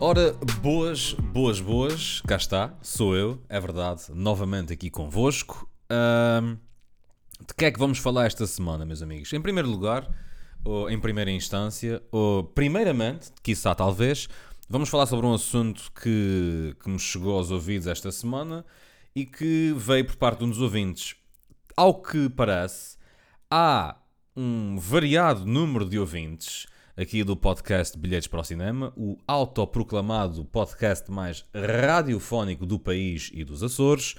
Ora, boas, boas, boas, cá está, sou eu, é verdade, novamente aqui convosco. Ahm, de que é que vamos falar esta semana, meus amigos? Em primeiro lugar, ou em primeira instância, ou primeiramente, quiçá talvez, vamos falar sobre um assunto que, que me chegou aos ouvidos esta semana e que veio por parte de um dos ouvintes. Ao que parece, há um variado número de ouvintes aqui do podcast Bilhetes para o Cinema, o autoproclamado podcast mais radiofónico do país e dos Açores,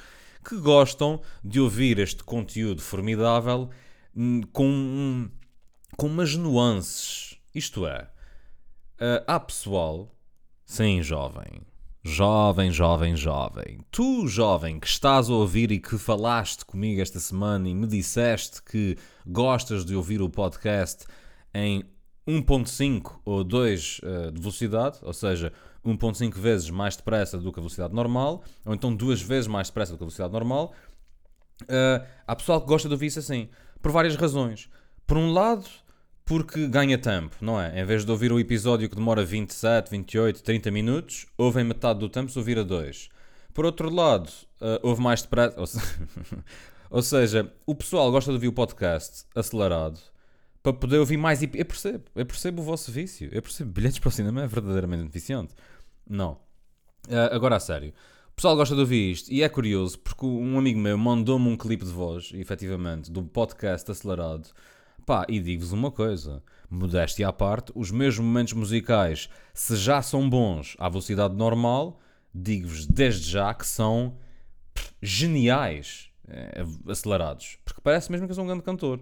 que gostam de ouvir este conteúdo formidável hum, com, com umas nuances. Isto é, ah, há pessoal, sim, jovem, jovem, jovem, jovem, tu, jovem, que estás a ouvir e que falaste comigo esta semana e me disseste que gostas de ouvir o podcast em 1.5 ou 2 uh, de velocidade, ou seja, 1.5 vezes mais depressa do que a velocidade normal, ou então duas vezes mais depressa do que a velocidade normal. Uh, há pessoal que gosta de ouvir isso assim, por várias razões. Por um lado, porque ganha tempo, não é? Em vez de ouvir o episódio que demora 27, 28, 30 minutos, ouvem metade do tempo se ouvir a 2. Por outro lado, uh, ouve mais depressa. Ou, se... ou seja, o pessoal gosta de ouvir o podcast acelerado para poder ouvir mais. Eu percebo, eu percebo o vosso vício. Eu percebo. Bilhetes para o cinema é verdadeiramente viciante. Não. Uh, agora a sério. O pessoal gosta de ouvir isto e é curioso porque um amigo meu mandou-me um clipe de voz, efetivamente, do podcast acelerado. Pá, e digo-vos uma coisa, modéstia à parte, os meus momentos musicais, se já são bons à velocidade normal, digo-vos desde já que são geniais eh, acelerados. Porque parece mesmo que eu sou um grande cantor.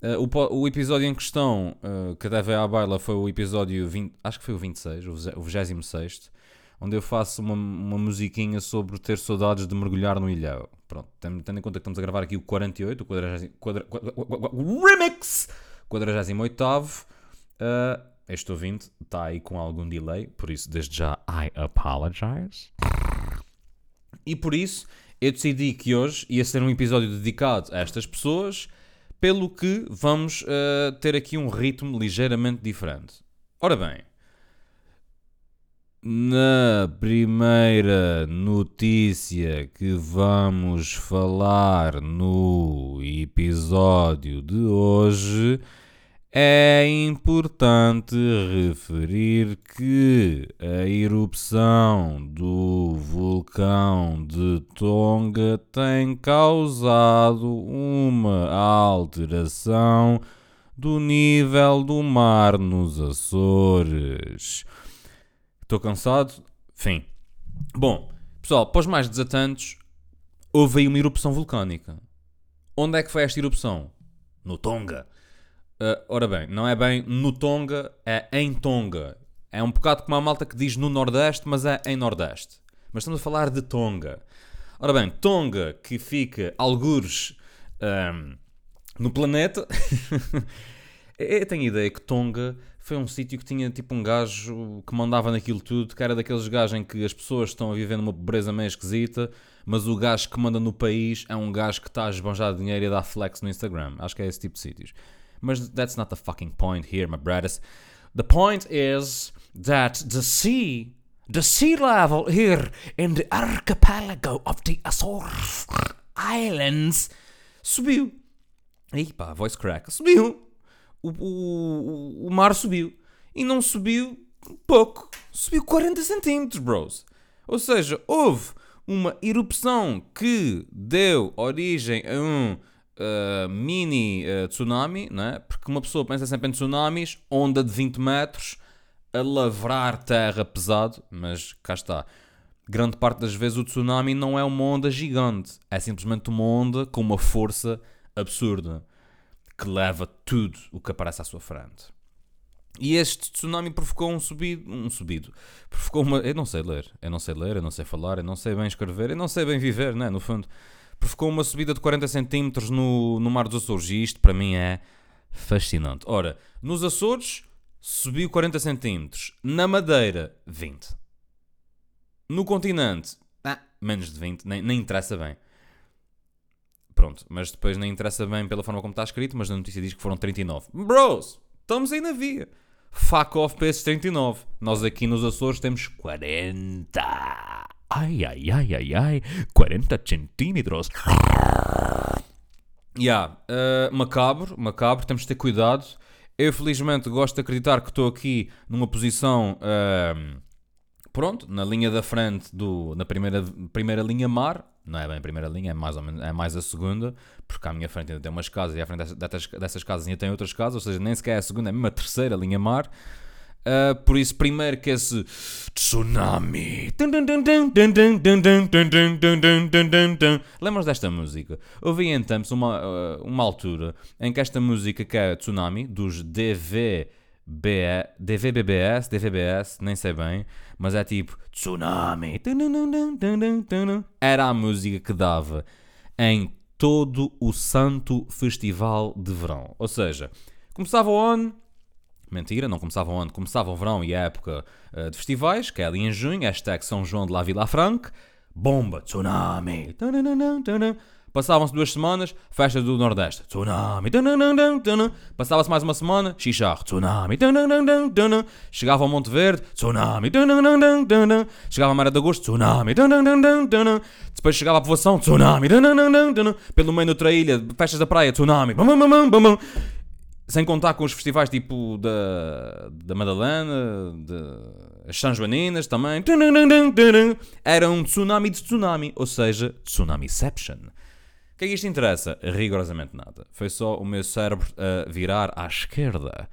Uh, o, o episódio em questão uh, que deve à baila foi o episódio 20, acho que foi o 26, o vize- o 26, onde eu faço uma, uma musiquinha sobre ter saudades de mergulhar no ilhéu. Pronto, tendo, tendo em conta que estamos a gravar aqui o 48, o 40, quadra, quadra, quadra, Remix! 48. Uh, este ouvinte está aí com algum delay, por isso, desde já, I apologize. E por isso, eu decidi que hoje ia ser um episódio dedicado a estas pessoas, pelo que vamos uh, ter aqui um ritmo ligeiramente diferente. Ora bem, na primeira notícia que vamos falar no episódio de hoje, é importante referir que a erupção do vulcão de Tonga tem causado uma alteração do nível do mar nos Açores. Estou cansado? Fim. Bom, pessoal, os mais desatentos, houve aí uma erupção vulcânica. Onde é que foi esta erupção? No Tonga. Uh, ora bem, não é bem no Tonga, é em Tonga. É um bocado como a malta que diz no Nordeste, mas é em Nordeste. Mas estamos a falar de Tonga. Ora bem, Tonga, que fica algures ahm, no planeta. Eu tenho ideia que Tonga foi um sítio que tinha tipo um gajo que mandava naquilo tudo, que era daqueles gajos em que as pessoas estão a viver numa pobreza meio esquisita, mas o gajo que manda no país é um gajo que está a esbanjar dinheiro e dar flex no Instagram. Acho que é esse tipo de sítios. Mas that's not the fucking point here, my brothers. The point is that the sea, the sea level here in the archipelago of the Azores Islands subiu. Pá, voice crack. Subiu. O, o, o mar subiu. E não subiu pouco. Subiu 40 centímetros, bros. Ou seja, houve uma erupção que deu origem a um uh, mini uh, tsunami, né? porque uma pessoa pensa sempre em tsunamis, onda de 20 metros, a lavrar terra pesado, mas cá está. Grande parte das vezes o tsunami não é uma onda gigante, é simplesmente uma onda com uma força absurda que leva tudo o que aparece à sua frente. E este tsunami provocou um subido, um subido, provocou uma, eu não sei ler, eu não sei ler, eu não sei falar, eu não sei bem escrever, eu não sei bem viver, né, no fundo. Provocou uma subida de 40 centímetros no, no Mar dos Açores e isto para mim é fascinante. Ora, nos Açores subiu 40 centímetros, na Madeira 20. No continente, ah, menos de 20, nem, nem interessa bem. Pronto, mas depois nem interessa bem pela forma como está escrito, mas na notícia diz que foram 39. Bros, estamos aí na via. fuck off para esses 39. Nós aqui nos Açores temos 40. Ai, ai, ai, ai, ai. 40 centímetros. Yeah, uh, macabro, macabro, temos de ter cuidado. Eu felizmente gosto de acreditar que estou aqui numa posição, uh, pronto, na linha da frente, do, na primeira, primeira linha mar. Não é bem a primeira linha, é mais, ou menos, é mais a segunda, porque à minha frente ainda tem umas casas e à frente dessas, dessas casas ainda tem outras casas, ou seja, nem sequer é a segunda, é mesmo a terceira linha mar. Uh, por isso, primeiro que esse tsunami. Lembras desta música? Houve em tempos uma, uh, uma altura em que esta música, que é Tsunami, dos DV. DVBBS, DVBS, nem sei bem, mas é tipo Tsunami. Era a música que dava em todo o santo festival de verão. Ou seja, começava o ano, Mentira, não começava onde? Começava o verão e a época uh, de festivais, que é ali em junho, hashtag São João de la Vila Franca, bomba, tsunami. Passavam-se duas semanas, festa do Nordeste, tsunami. Passava-se mais uma semana, xixar, tsunami. Chegava ao Monte Verde, tsunami. Chegava a Mara de Agosto, tsunami. Depois chegava a povoação, tsunami. Pelo meio da outra ilha, festas da praia, tsunami. Sem contar com os festivais tipo da, da Madalena, de, as São Joaninas também. Era um tsunami de tsunami, ou seja, tsunamiception. O que é que isto interessa? Rigorosamente nada. Foi só o meu cérebro a virar à esquerda.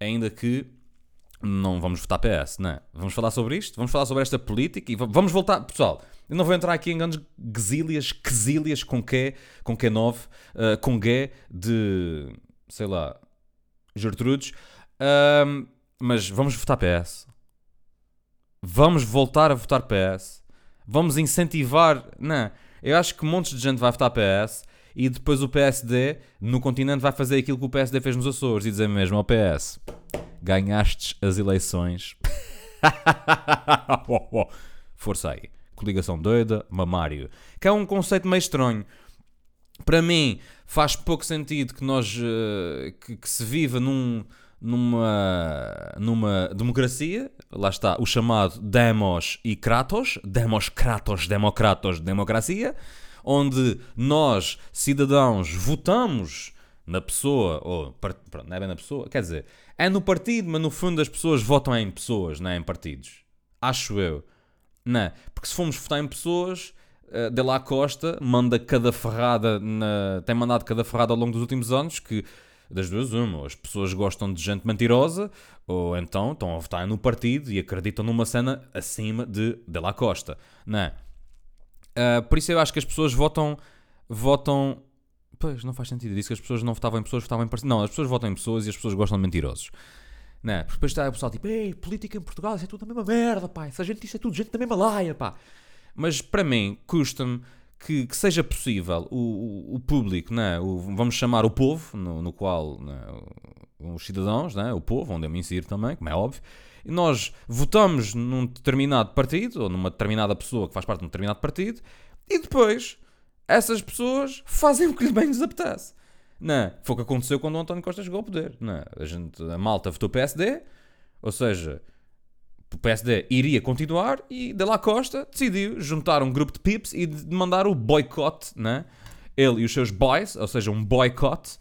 Ainda que não vamos votar PS, não é? Vamos falar sobre isto? Vamos falar sobre esta política e vamos voltar. Pessoal, eu não vou entrar aqui em grandes quesílias, quesílias com Q, com Q9, uh, com G de sei lá, Gertrudes. Um, mas vamos votar PS. Vamos voltar a votar PS. Vamos incentivar. Não, eu acho que montes de gente vai votar PS e depois o PSD no continente vai fazer aquilo que o PSD fez nos Açores e dizer mesmo ao PS: ganhastes as eleições. Força aí. Coligação doida, mamário. Que é um conceito meio estranho. Para mim, faz pouco sentido que nós uh, que, que, se viva num, numa, numa democracia, lá está o chamado Demos e Kratos, Demos, Kratos, Democratos, democracia, onde nós, cidadãos, votamos na pessoa, ou pronto, não é bem na pessoa, quer dizer, é no partido, mas no fundo as pessoas votam em pessoas, não é em partidos. Acho eu. Não, é? porque se formos votar em pessoas, uh, de La Costa manda cada ferrada, na, tem mandado cada ferrada ao longo dos últimos anos que das duas uma, as pessoas gostam de gente mentirosa ou então estão a votar no partido e acreditam numa cena acima de De La Costa, não é? Uh, por isso eu acho que as pessoas votam votam pois não faz sentido, disse que as pessoas não votavam em pessoas, votavam em partidos, não, as pessoas votam em pessoas e as pessoas gostam de mentirosos não é? Porque depois está o pessoal tipo, ei, política em Portugal, isso é tudo a mesma merda, pá, essa gente, isso é tudo gente da mesma laia, pá mas para mim custa-me que, que, seja possível o, o, o público, né? o, vamos chamar o povo, no, no qual né? os cidadãos, né? o povo, onde eu me insiro também, como é óbvio, nós votamos num determinado partido, ou numa determinada pessoa que faz parte de um determinado partido, e depois essas pessoas fazem o que lhes bem lhes apetece. Não, foi o que aconteceu quando o António Costa chegou ao poder. Não, a, gente, a malta votou PSD, ou seja, o PSD iria continuar e De La Costa decidiu juntar um grupo de pips e mandar o boicote, né? ele e os seus boys, ou seja, um boicote.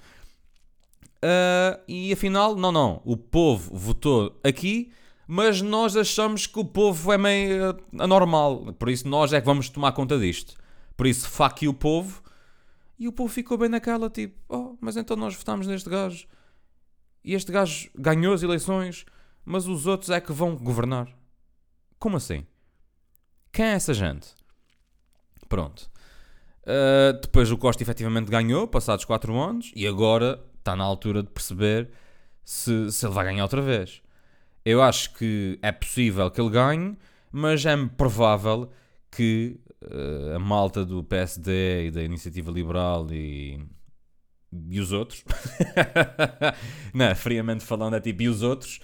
Uh, e afinal, não, não, o povo votou aqui, mas nós achamos que o povo é meio anormal, por isso nós é que vamos tomar conta disto. Por isso, fuck o povo. E o povo ficou bem naquela, tipo, oh, mas então nós votámos neste gajo. E este gajo ganhou as eleições mas os outros é que vão governar. Como assim? Quem é essa gente? Pronto. Uh, depois o Costa efetivamente ganhou, passados 4 anos, e agora está na altura de perceber se, se ele vai ganhar outra vez. Eu acho que é possível que ele ganhe, mas é provável que uh, a malta do PSD e da Iniciativa Liberal e, e os outros, não, friamente falando, é tipo e os outros,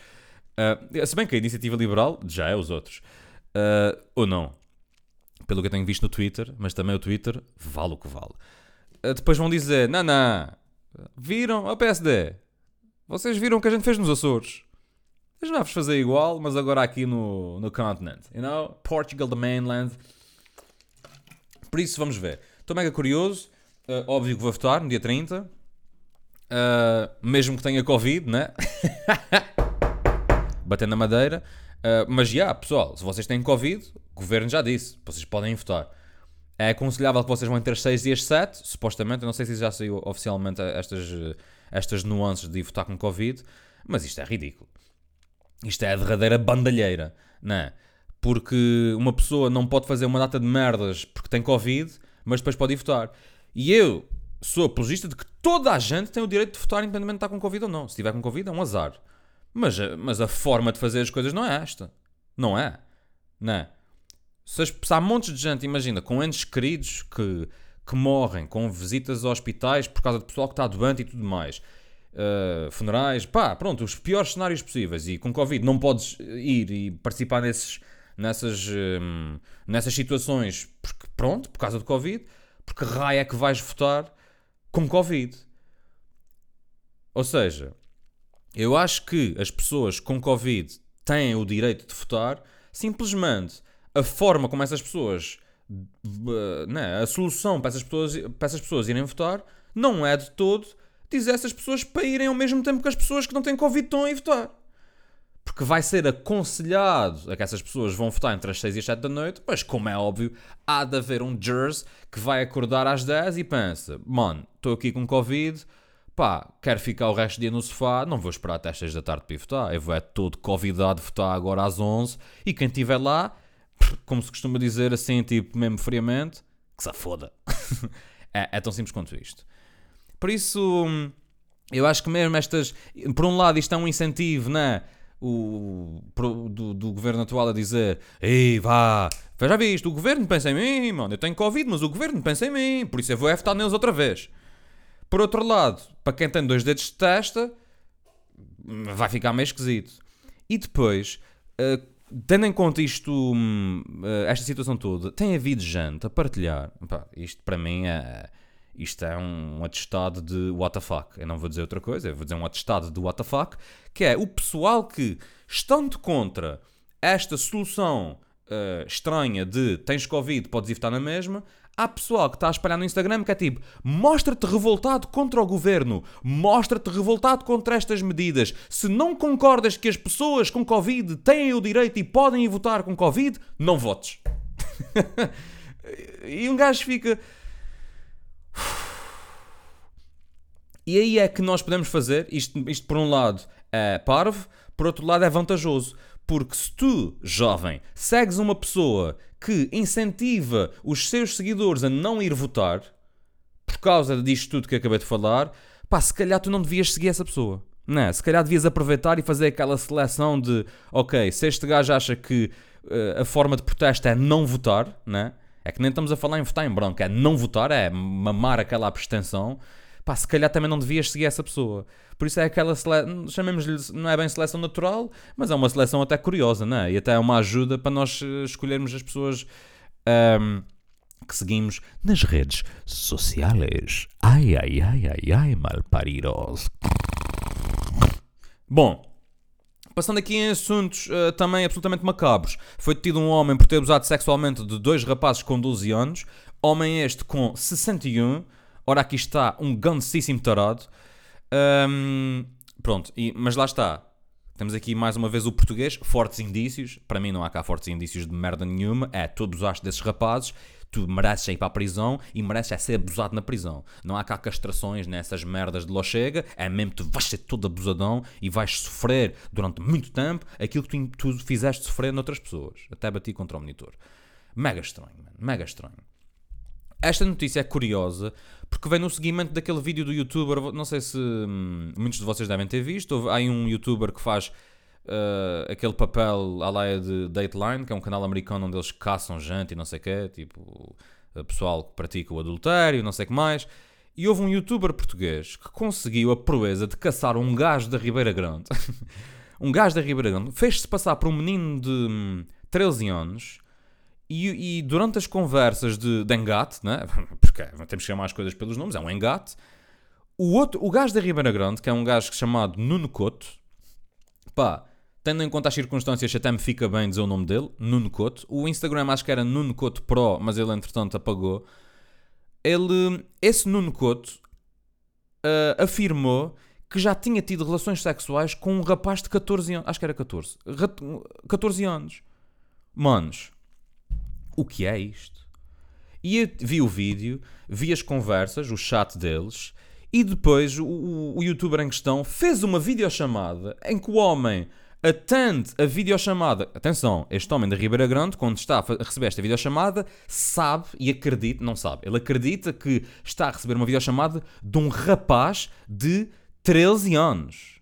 Uh, se bem que a iniciativa liberal já é os outros. Uh, ou não. Pelo que eu tenho visto no Twitter, mas também o Twitter vale o que vale. Uh, depois vão dizer: não, não, viram? O PSD, vocês viram o que a gente fez nos Açores. deixa-vos fazer igual, mas agora aqui no, no continent. You know? Portugal, the mainland. Por isso, vamos ver. Estou mega curioso. Uh, óbvio que vou votar no dia 30. Uh, mesmo que tenha Covid, né? Batendo na madeira. Uh, mas já, yeah, pessoal, se vocês têm Covid, o governo já disse, vocês podem votar. É aconselhável que vocês vão entre as 6 e as 7, supostamente. Eu não sei se já saiu oficialmente estas, estas nuances de votar com Covid, mas isto é ridículo. Isto é a derradeira bandalheira, não é? Porque uma pessoa não pode fazer uma data de merdas porque tem Covid, mas depois pode ir votar. E eu sou apologista de que toda a gente tem o direito de votar, independentemente de estar com Covid ou não. Se estiver com Covid, é um azar. Mas, mas a forma de fazer as coisas não é esta. Não é? Não é? Se, se há montes de gente, imagina, com entes queridos que, que morrem, com visitas a hospitais por causa do pessoal que está doente e tudo mais, uh, funerais, pá, pronto, os piores cenários possíveis. E com Covid não podes ir e participar nesses, nessas, um, nessas situações, porque, pronto, por causa do Covid, porque raio é que vais votar com Covid. Ou seja, eu acho que as pessoas com Covid têm o direito de votar, simplesmente a forma como essas pessoas. Né, a solução para essas, pessoas, para essas pessoas irem votar não é de todo dizer essas pessoas para irem ao mesmo tempo que as pessoas que não têm Covid estão a ir votar. Porque vai ser aconselhado a que essas pessoas vão votar entre as 6 e as 7 da noite, mas como é óbvio, há de haver um Jers que vai acordar às 10 e pensa: mano, estou aqui com Covid, pá, quero ficar o resto do dia no sofá, não vou esperar até as 6 da tarde para ir votar. Eu vou é todo convidado votar agora às 11 e quem estiver lá, como se costuma dizer assim, tipo, mesmo friamente, que se foda. é, é tão simples quanto isto. Por isso, eu acho que mesmo estas. Por um lado, isto é um incentivo, né? O, do, do governo atual a dizer: Ei, vá, já viste, o governo pensa em mim, mano. Eu tenho Covid, mas o governo pensa em mim, por isso eu vou é votar neles outra vez. Por outro lado, para quem tem dois dedos de testa, vai ficar meio esquisito. E depois, uh, tendo em conta isto, uh, esta situação toda, tem havido gente a partilhar. Isto para mim é isto é um atestado de fuck. Eu não vou dizer outra coisa, eu vou dizer um atestado de fuck, que é o pessoal que, estando contra esta solução uh, estranha de tens Covid, podes ir votar na mesma, há pessoal que está a espalhar no Instagram que é tipo mostra-te revoltado contra o governo, mostra-te revoltado contra estas medidas. Se não concordas que as pessoas com Covid têm o direito e podem votar com Covid, não votes. e um gajo fica e aí é que nós podemos fazer, isto, isto por um lado é parvo, por outro lado é vantajoso. Porque se tu, jovem, segues uma pessoa que incentiva os seus seguidores a não ir votar, por causa disto tudo que acabei de falar, pá, se calhar tu não devias seguir essa pessoa. Não é? Se calhar devias aproveitar e fazer aquela seleção de, ok, se este gajo acha que uh, a forma de protesto é não votar, né? É que nem estamos a falar em votar em branco, é não votar, é mamar aquela abstenção. Pá, se calhar também não devias seguir essa pessoa. Por isso é aquela seleção, chamemos-lhe, não é bem seleção natural, mas é uma seleção até curiosa, não é? E até é uma ajuda para nós eh, escolhermos as pessoas um, que seguimos nas redes sociais. Ai, ai, ai, ai, ai, malparidos. Bom, Passando aqui em assuntos uh, também absolutamente macabros, foi detido um homem por ter abusado sexualmente de dois rapazes com 12 anos, homem este com 61, ora aqui está um grandíssimo tarado. Um, pronto, e, mas lá está, temos aqui mais uma vez o português, fortes indícios, para mim não há cá fortes indícios de merda nenhuma, é todos os desses rapazes, tu mereces ir para a prisão e mereces é ser abusado na prisão. Não há cá castrações nessas merdas de lo chega, é mesmo tu vais ser todo abusadão e vais sofrer durante muito tempo aquilo que tu, tu fizeste sofrer noutras pessoas. Até bati contra o monitor. Mega estranho, mega estranho. Esta notícia é curiosa porque vem no seguimento daquele vídeo do youtuber. Não sei se hum, muitos de vocês devem ter visto. Há um youtuber que faz uh, aquele papel à laia de Dateline, que é um canal americano onde eles caçam gente e não sei o quê, tipo, pessoal que pratica o adultério, não sei o que mais. E houve um youtuber português que conseguiu a proeza de caçar um gajo da Ribeira Grande. um gajo da Ribeira Grande fez-se passar por um menino de 13 hum, anos e, e, durante as conversas de, de engate, né? porque temos que chamar as coisas pelos nomes, é um engate, o, outro, o gajo da Ribeira Grande, que é um gajo chamado Nuno Couto, pá, Tendo em conta as circunstâncias, até me fica bem dizer o nome dele, Nuno Couto. O Instagram acho que era Nuno Couto Pro, mas ele entretanto apagou. Ele, esse Nuno Couto uh, afirmou que já tinha tido relações sexuais com um rapaz de 14 anos. Acho que era 14. 14 anos. Manos, o que é isto? E vi o vídeo, vi as conversas, o chat deles, e depois o, o, o youtuber em questão fez uma videochamada em que o homem atende a videochamada. Atenção, este homem da Ribeira Grande, quando está a receber esta videochamada, sabe e acredita, não sabe, ele acredita que está a receber uma videochamada de um rapaz de 13 anos.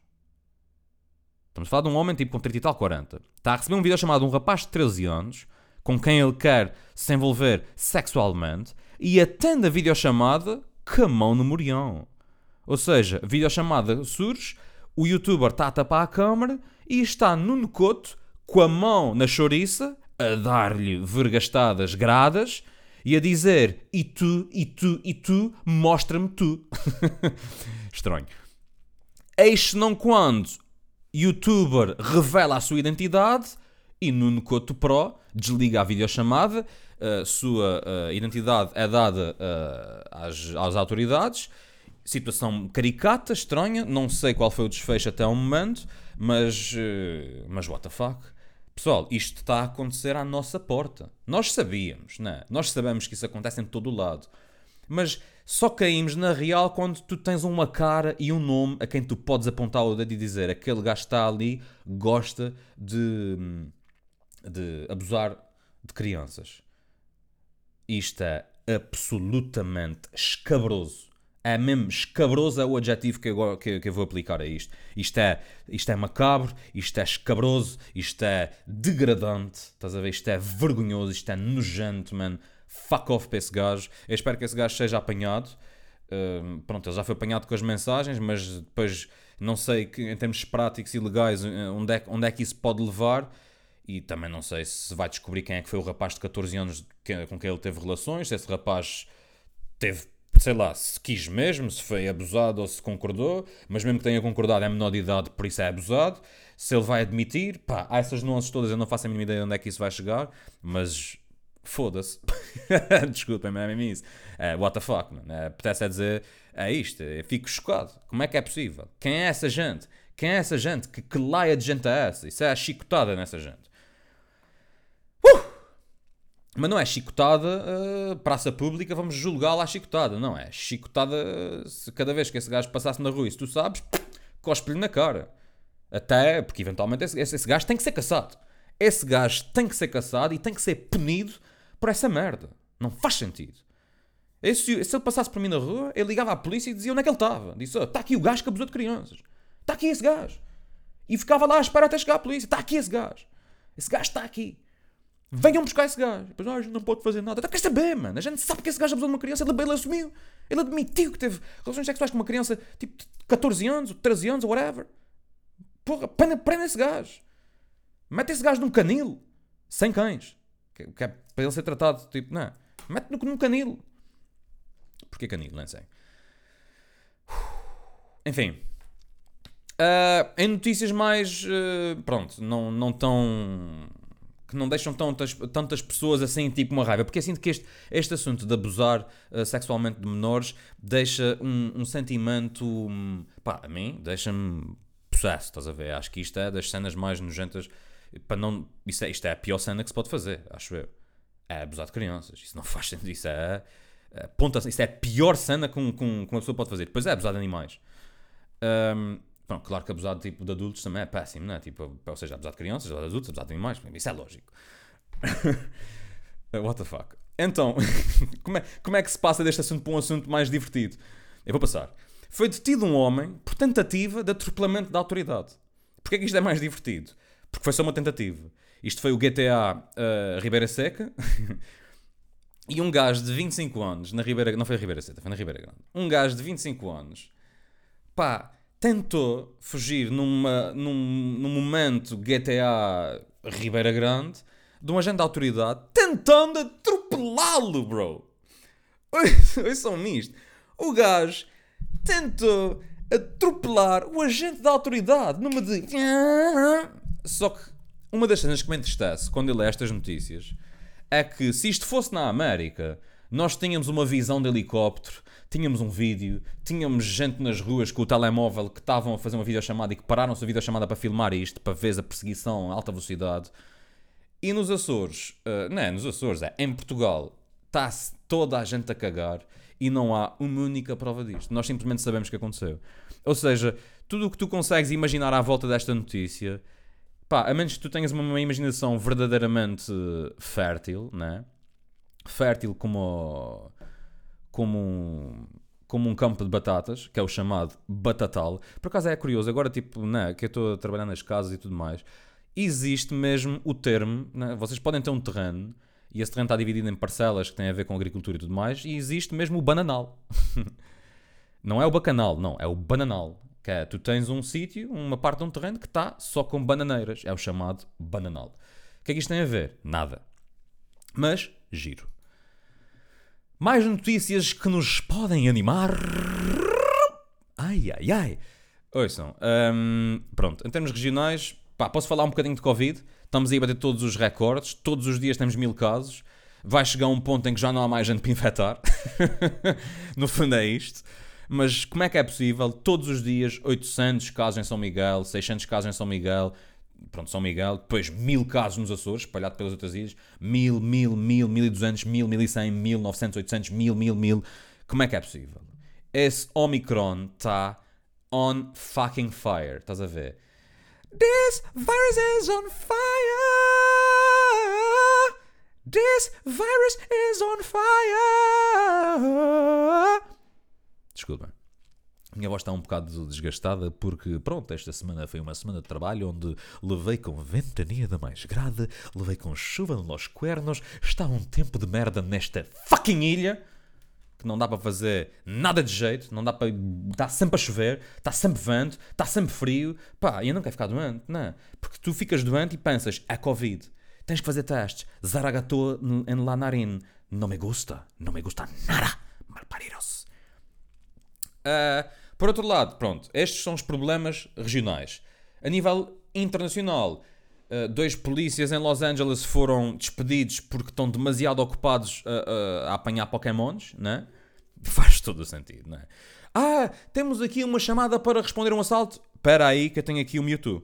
Estamos a falar de um homem tipo com 30 e tal, 40. Está a receber um videochamada de um rapaz de 13 anos com quem ele quer se envolver sexualmente e atende a videochamada com a mão no morião. Ou seja, a videochamada surge, o youtuber está a tapar a câmera e está no Couto com a mão na chouriça a dar-lhe vergastadas gradas e a dizer e tu, e tu, e tu, mostra-me tu. Estranho. Eis não quando youtuber revela a sua identidade e Nuno Couto Pro desliga a videochamada, a sua uh, identidade é dada uh, às, às autoridades situação caricata, estranha, não sei qual foi o desfecho até o momento, mas, uh, mas what the fuck? Pessoal, isto está a acontecer à nossa porta. Nós sabíamos, né? Nós sabemos que isso acontece em todo o lado. Mas só caímos na real quando tu tens uma cara e um nome a quem tu podes apontar o dedo e dizer aquele gajo está ali, gosta de, de abusar de crianças. Isto é absolutamente escabroso é mesmo escabroso é o adjetivo que eu, que, que eu vou aplicar a isto. Isto é, isto é macabro, isto é escabroso, isto é degradante, estás a ver? Isto é vergonhoso, isto é nojento, man. Fuck off para esse gajo. Eu espero que esse gajo seja apanhado. Uh, pronto, ele já foi apanhado com as mensagens, mas depois não sei que, em termos práticos e legais eh, onde é, onde é que isso pode levar. E também não sei se vai descobrir quem é que foi o rapaz de 14 anos com quem ele teve relações, se esse rapaz teve sei lá, se quis mesmo, se foi abusado ou se concordou, mas mesmo que tenha concordado é menor de idade, por isso é abusado. Se ele vai admitir, pá, há essas nuances todas, eu não faço a mínima ideia de onde é que isso vai chegar, mas foda-se. Desculpem-me, é mesmo isso. É, what the fuck, mano. É, apetece é dizer, é isto, eu fico chocado. Como é que é possível? Quem é essa gente? Quem é essa gente? Que, que laia de gente é essa? Isso é a chicotada nessa gente. Mas não é chicotada, uh, praça pública, vamos julgá-la à chicotada. Não, é chicotada se cada vez que esse gajo passasse na rua e se tu sabes, cospe-lhe na cara. Até, porque eventualmente esse, esse, esse gajo tem que ser caçado. Esse gajo tem que ser caçado e tem que ser punido por essa merda. Não faz sentido. Esse, se ele passasse por mim na rua, ele ligava à polícia e dizia onde é que ele estava. Disse: Está oh, aqui o gajo que abusou de crianças. Está aqui esse gajo. E ficava lá à espera até chegar à polícia. Está aqui esse gajo. Esse gajo está aqui. Venham buscar esse gajo. Depois, ah, a gente não pode fazer nada. Então, quer saber, mano? A gente sabe que esse gajo abusou de uma criança. Ele, ele assumiu. Ele admitiu que teve relações sexuais com uma criança tipo de 14 anos, ou 13 anos, ou whatever. Porra, prenda, prenda esse gajo. Mete esse gajo num canil. Sem cães. Que, que é para ele ser tratado, tipo, não. Mete no, num canil. Porquê canil? Não sei. Enfim. Uh, em notícias mais. Uh, pronto, não, não tão que não deixam tantas, tantas pessoas assim, tipo uma raiva. Porque eu sinto que este, este assunto de abusar uh, sexualmente de menores deixa um, um sentimento. Um, pá, a mim, deixa-me possesso, estás a ver? Acho que isto é das cenas mais nojentas. Para não, isto, é, isto é a pior cena que se pode fazer, acho eu. É abusar de crianças. Isso não faz sentido. Isso é. é ponta, isso é a pior cena que, um, que, uma pessoa pode fazer. Depois é abusar de animais. Um, Pronto, claro que abusar tipo, de adultos também é péssimo, não é? Tipo, ou seja, abusar de crianças, abusar de adultos, abusar de animais, isso é lógico. What the fuck? Então, como, é, como é que se passa deste assunto para um assunto mais divertido? Eu vou passar. Foi detido um homem por tentativa de atropelamento da autoridade. Porquê é que isto é mais divertido? Porque foi só uma tentativa. Isto foi o GTA uh, eh, Ribeira Seca. e um gajo de 25 anos, na Ribeira... Não foi a Ribeira Seca, foi na Ribeira Grande. Um gajo de 25 anos, pá, tentou fugir numa, num, num momento GTA Ribeira Grande de um agente da autoridade tentando atropelá-lo, bro. Ouçam-me isto. O gajo tentou atropelar o agente da autoridade numa de. Só que uma das cenas que me entristece quando eu leio estas notícias é que se isto fosse na América, nós tínhamos uma visão de helicóptero, tínhamos um vídeo, tínhamos gente nas ruas com o telemóvel que estavam a fazer uma videochamada e que pararam-se a videochamada para filmar isto, para ver a perseguição a alta velocidade. E nos Açores, uh, não é nos Açores, é em Portugal, está-se toda a gente a cagar e não há uma única prova disto. Nós simplesmente sabemos o que aconteceu. Ou seja, tudo o que tu consegues imaginar à volta desta notícia, pá, a menos que tu tenhas uma, uma imaginação verdadeiramente fértil, né? Fértil como, como um, como um campo de batatas, que é o chamado batatal. Por acaso é curioso, agora tipo, né, que eu estou a trabalhar nas casas e tudo mais, existe mesmo o termo, né? vocês podem ter um terreno e esse terreno está dividido em parcelas que têm a ver com agricultura e tudo mais, e existe mesmo o bananal. não é o bacanal, não, é o bananal. Que é, tu tens um sítio, uma parte de um terreno que está só com bananeiras. É o chamado bananal. O que é que isto tem a ver? Nada. Mas, giro. Mais notícias que nos podem animar. Ai, ai, ai. Ouçam, hum, pronto, em termos regionais, pá, posso falar um bocadinho de Covid. Estamos aí a bater todos os recordes. Todos os dias temos mil casos. Vai chegar um ponto em que já não há mais gente para infectar. no fundo é isto. Mas como é que é possível? Todos os dias, 800 casos em São Miguel, 600 casos em São Miguel, pronto, São Miguel, depois mil casos nos Açores, espalhado pelas outras ilhas, mil, mil, mil, mil e duzentos, mil, mil e cem, mil, novecentos, oitocentos, mil, mil, mil. Como é que é possível? Esse Omicron está on fucking fire, estás a ver? This virus is on fire. This virus is on fire. Desculpa. Minha voz está um bocado desgastada porque, pronto, esta semana foi uma semana de trabalho onde levei com ventania da mais grade, levei com chuva nos cuernos, está um tempo de merda nesta fucking ilha que não dá para fazer nada de jeito, não dá para. está sempre a chover, está sempre vento, está sempre frio. Pá, eu não quero ficar doente, não. Porque tu ficas doente e pensas, é Covid, tens que fazer testes, zaragatou en la narin, não me gusta, não me gusta nada, malparidos. Uh, por outro lado, pronto, estes são os problemas regionais. A nível internacional, uh, dois polícias em Los Angeles foram despedidos porque estão demasiado ocupados a, a, a apanhar Pokémons, né? Faz todo o sentido, né? Ah, temos aqui uma chamada para responder um assalto. Espera aí que eu tenho aqui o Mewtwo.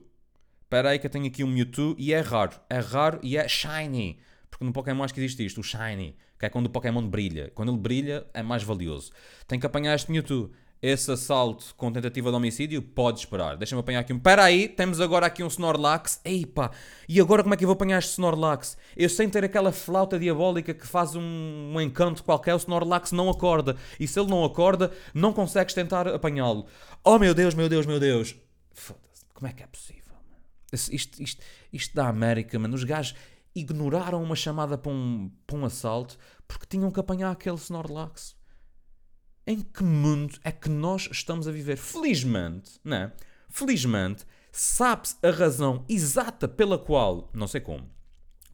Espera aí que eu tenho aqui o Mewtwo e é raro. É raro e é shiny. Porque no Pokémon acho que existe isto, o shiny. Que é quando o Pokémon brilha. Quando ele brilha é mais valioso. Tem que apanhar este Mewtwo esse assalto com tentativa de homicídio, pode esperar. Deixa-me apanhar aqui um. Espera aí, temos agora aqui um Snorlax. Eipa, e agora como é que eu vou apanhar este Snorlax? Eu sem ter aquela flauta diabólica que faz um, um encanto qualquer, o Snorlax não acorda. E se ele não acorda, não consegues tentar apanhá-lo. Oh meu Deus, meu Deus, meu Deus. Foda-se, como é que é possível? Isto, isto, isto da América, mano. Os gajos ignoraram uma chamada para um, para um assalto porque tinham que apanhar aquele Snorlax em que mundo é que nós estamos a viver? Felizmente, né? Felizmente, sabe-se a razão exata pela qual, não sei como,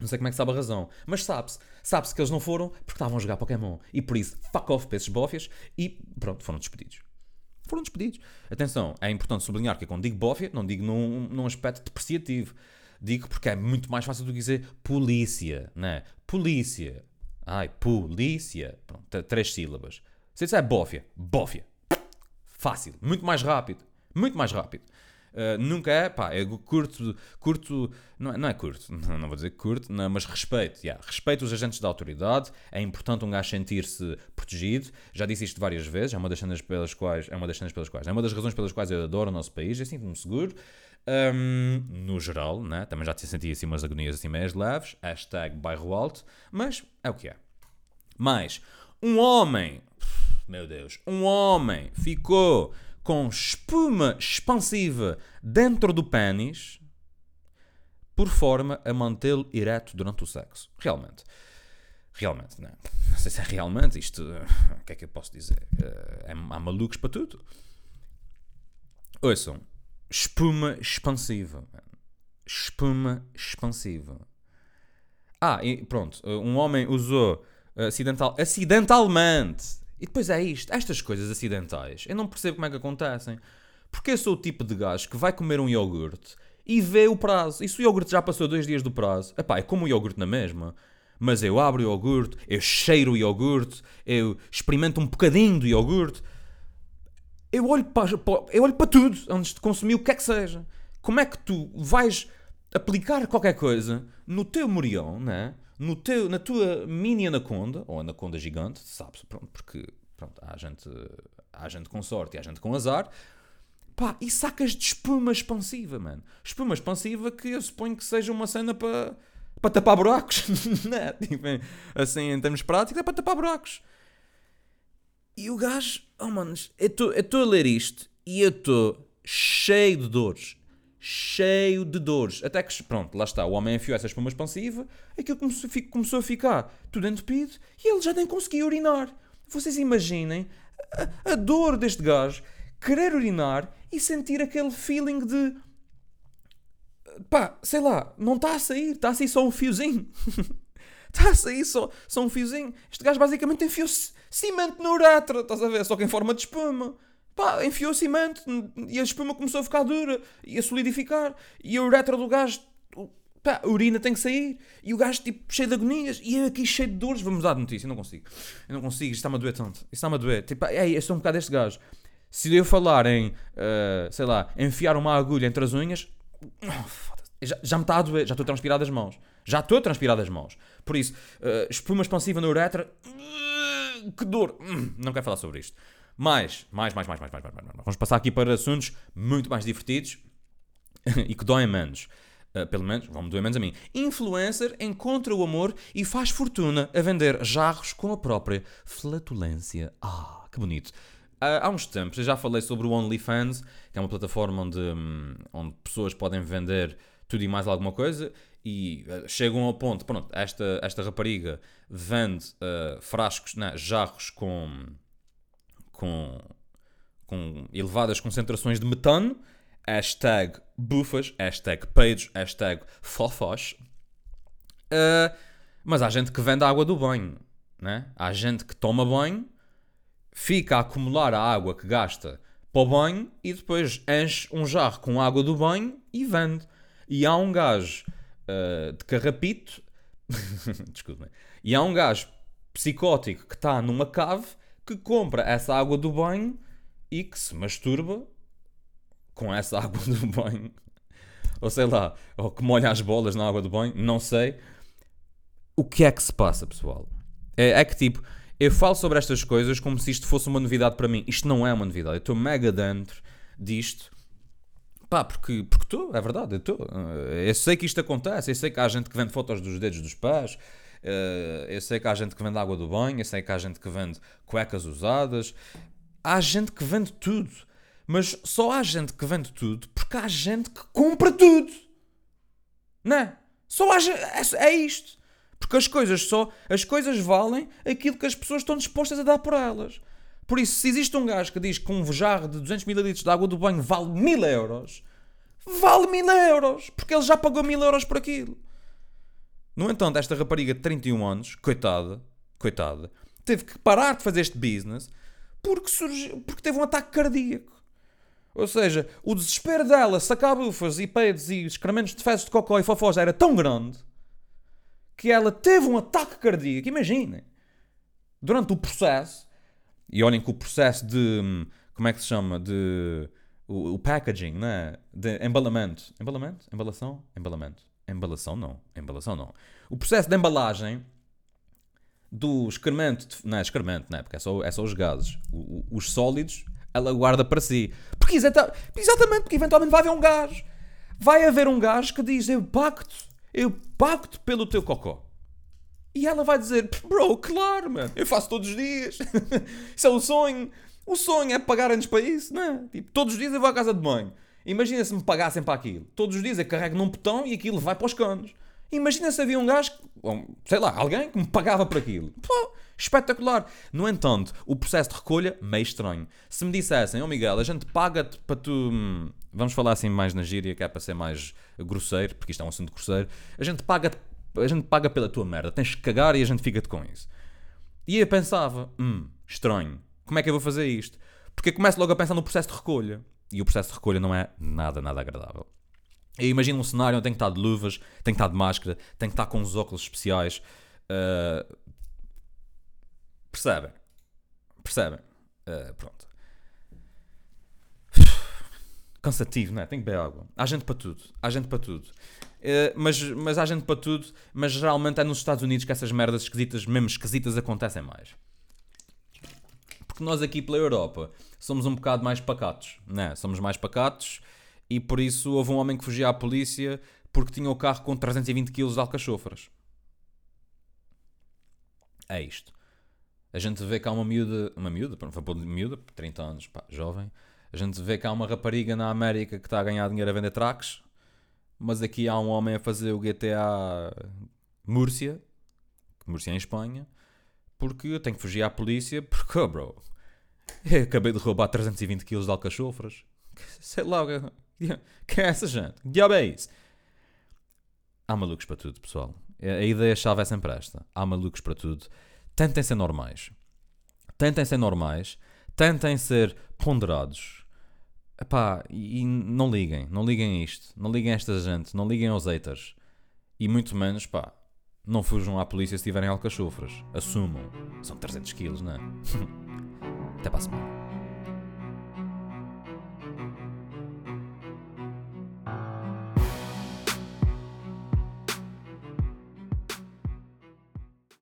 não sei como é que sabe a razão, mas sabe-se, sabe-se que eles não foram porque estavam a jogar Pokémon. E por isso, fuck off para esses e pronto, foram despedidos. Foram despedidos. Atenção, é importante sublinhar que quando digo bófia, não digo num, num aspecto depreciativo. Digo porque é muito mais fácil do que dizer polícia, né? Polícia. Ai, polícia. Pronto, três sílabas. Se isso é bófia, bófia. Fácil, muito mais rápido, muito mais rápido. Uh, nunca é, pá, é curto, curto, não é, não é curto, não, não, vou dizer curto, não, mas respeito, yeah, respeito os agentes da autoridade, é importante um gajo sentir-se protegido, já disse isto várias vezes, é uma das cenas pelas quais, é uma das cenas pelas quais, é uma das razões pelas quais eu adoro o nosso país, eu sinto-me seguro, um, no geral, né? também já te senti assim umas agonias assim meias leves, hashtag bairro alto, mas é o que é. Mais, um homem meu Deus, um homem ficou com espuma expansiva dentro do pênis por forma a mantê-lo ereto durante o sexo. Realmente. Realmente, não. não sei se é realmente isto. O que é que eu posso dizer? É, há malucos para tudo. Ouçam. Espuma expansiva. Espuma expansiva. Ah, e pronto. Um homem usou acidental, acidentalmente e depois é isto, estas coisas acidentais, eu não percebo como é que acontecem. Porque eu sou o tipo de gajo que vai comer um iogurte e vê o prazo. E se o iogurte já passou dois dias do prazo, epá, é como o iogurte na mesma. Mas eu abro o iogurte, eu cheiro o iogurte, eu experimento um bocadinho do iogurte. Eu olho para, eu olho para tudo antes de consumir o que é que seja. Como é que tu vais aplicar qualquer coisa no teu morião, né? No teu, na tua mini anaconda, ou anaconda gigante, sabes? Pronto, porque pronto, há, gente, há gente com sorte e há gente com azar. Pá, e sacas de espuma expansiva, mano. Espuma expansiva que eu suponho que seja uma cena para para tapar buracos, né? tipo, assim, em termos práticos, é para tapar buracos. E o gajo, oh manos, eu estou a ler isto e eu estou cheio de dores cheio de dores. Até que, pronto, lá está, o homem enfiou essa espuma expansiva, aquilo começou, começou a ficar tudo entupido e ele já nem conseguia urinar. Vocês imaginem a, a dor deste gajo querer urinar e sentir aquele feeling de pá, sei lá, não está a sair, está a sair só um fiozinho. Está a sair só, só um fiozinho. Este gajo basicamente enfiou cimento na uretra, estás a ver? Só que em forma de espuma. Pá, enfiou cimento e a espuma começou a ficar dura e a solidificar. E a uretra do gajo, pá, a urina tem que sair. E o gajo, tipo, cheio de agonias. E eu aqui cheio de dores. Vamos dar notícia, eu não consigo. Eu não consigo, isto está-me a doer tanto. Isto está-me a doer. Tipo, ei, eu sou um bocado deste gajo. Se eu falar em, uh, sei lá, enfiar uma agulha entre as unhas, já, já me está a doer, já estou a transpirar das mãos. Já estou a transpirar das mãos. Por isso, uh, espuma expansiva na uretra, uh, que dor. Hum, não quero falar sobre isto. Mais, mais, mais, mais, mais, mais, mais, mais. Vamos passar aqui para assuntos muito mais divertidos e que doem menos. Uh, pelo menos, vão-me doer menos a mim. Influencer encontra o amor e faz fortuna a vender jarros com a própria flatulência. Ah, que bonito. Uh, há uns tempos eu já falei sobre o OnlyFans, que é uma plataforma onde, um, onde pessoas podem vender tudo e mais alguma coisa e uh, chegam ao ponto, pronto, esta, esta rapariga vende frascos, né, jarros com com, com elevadas concentrações de metano, hashtag bufas, hashtag peidos, hashtag fofós. Uh, mas há gente que vende a água do banho, né? há gente que toma banho, fica a acumular a água que gasta para o banho e depois enche um jarro com água do banho e vende. E há um gajo uh, de carrapito, desculpa, e há um gajo psicótico que está numa cave que compra essa água do banho e que se masturba com essa água do banho. Ou sei lá, ou que molha as bolas na água do banho, não sei. O que é que se passa, pessoal? É, é que tipo, eu falo sobre estas coisas como se isto fosse uma novidade para mim. Isto não é uma novidade. Eu estou mega dentro disto. Pá, porque estou, é verdade, eu estou. Eu sei que isto acontece, eu sei que há gente que vende fotos dos dedos dos pés, eu sei que há gente que vende água do banho, eu sei que há gente que vende cuecas usadas. Há gente que vende tudo. Mas só há gente que vende tudo porque há gente que compra tudo. Não é? Só há é, é isto. Porque as coisas só as coisas valem aquilo que as pessoas estão dispostas a dar por elas. Por isso, se existe um gajo que diz que um jarro de 200 ml de água do banho vale 1000 euros, vale 1000 euros, porque ele já pagou 1000 euros por aquilo. No entanto, esta rapariga de 31 anos, coitada, coitada, teve que parar de fazer este business porque, surgiu, porque teve um ataque cardíaco. Ou seja, o desespero dela sacar bufas e peidos e excrementos de fezes de cocó e fofós era tão grande que ela teve um ataque cardíaco. Imaginem. Durante o processo, e olhem que o processo de. Como é que se chama? De. O, o packaging, né? De embalamento. Embalamento? Embalação? Embalamento. Embalação não. Embalação não. O processo de embalagem do excremento, de, não é excremento, não é? Porque é só, é só os gases. O, o, os sólidos, ela guarda para si. Porque exatamente, porque eventualmente vai haver um gás. Vai haver um gás que diz: Eu pacto, eu pacto pelo teu cocó. E ela vai dizer: Bro, claro, mano, eu faço todos os dias. isso é o sonho. O sonho é pagar-nos para isso, não é? Tipo, todos os dias eu vou à casa de banho. Imagina se me pagassem para aquilo. Todos os dias eu carrego num botão e aquilo vai para os canos. Imagina se havia um gajo, sei lá, alguém que me pagava por aquilo. Pô, espetacular. No entanto, o processo de recolha, meio estranho. Se me dissessem, oh Miguel, a gente paga-te para tu. Hum, vamos falar assim mais na gíria, que é para ser mais grosseiro, porque isto é um assunto grosseiro. A gente paga a gente paga pela tua merda. Tens que cagar e a gente fica-te com isso. E eu pensava, hum, estranho. Como é que eu vou fazer isto? Porque eu começo logo a pensar no processo de recolha. E o processo de recolha não é nada, nada agradável. Eu imagino um cenário onde tem que estar de luvas, tem que estar de máscara, tem que estar com os óculos especiais. Uh, percebem? Percebem? Uh, pronto. Cansativo, não é? Tem que beber água. Há gente para tudo. Há gente para tudo. Uh, mas, mas há gente para tudo. Mas geralmente é nos Estados Unidos que essas merdas esquisitas, mesmo esquisitas, acontecem mais. Porque nós aqui pela Europa somos um bocado mais pacatos, né? Somos mais pacatos e por isso houve um homem que fugia à polícia porque tinha o carro com 320 kg de alcachofras. É isto. A gente vê que há uma miúda, uma miúda, foi para miúda, 30 anos, pá, jovem. A gente vê há uma rapariga na América que está a ganhar dinheiro a vender tracks, mas aqui há um homem a fazer o GTA Múrcia, Múrcia em Espanha, porque eu tenho que fugir à polícia, porque, oh, bro, eu acabei de roubar 320 kg de alcachofras. Sei lá, quem é essa gente? Que diabo é isso? Há malucos para tudo, pessoal. A ideia-chave é sempre esta. Há malucos para tudo. Tentem ser normais. Tentem ser normais. Tentem ser ponderados. Epá, e não liguem. Não liguem a isto. Não liguem a esta gente. Não liguem aos haters. E muito menos, pá, não fujam à polícia se tiverem alcachofras. Assumam. São 300 quilos, não é? Te pasmo.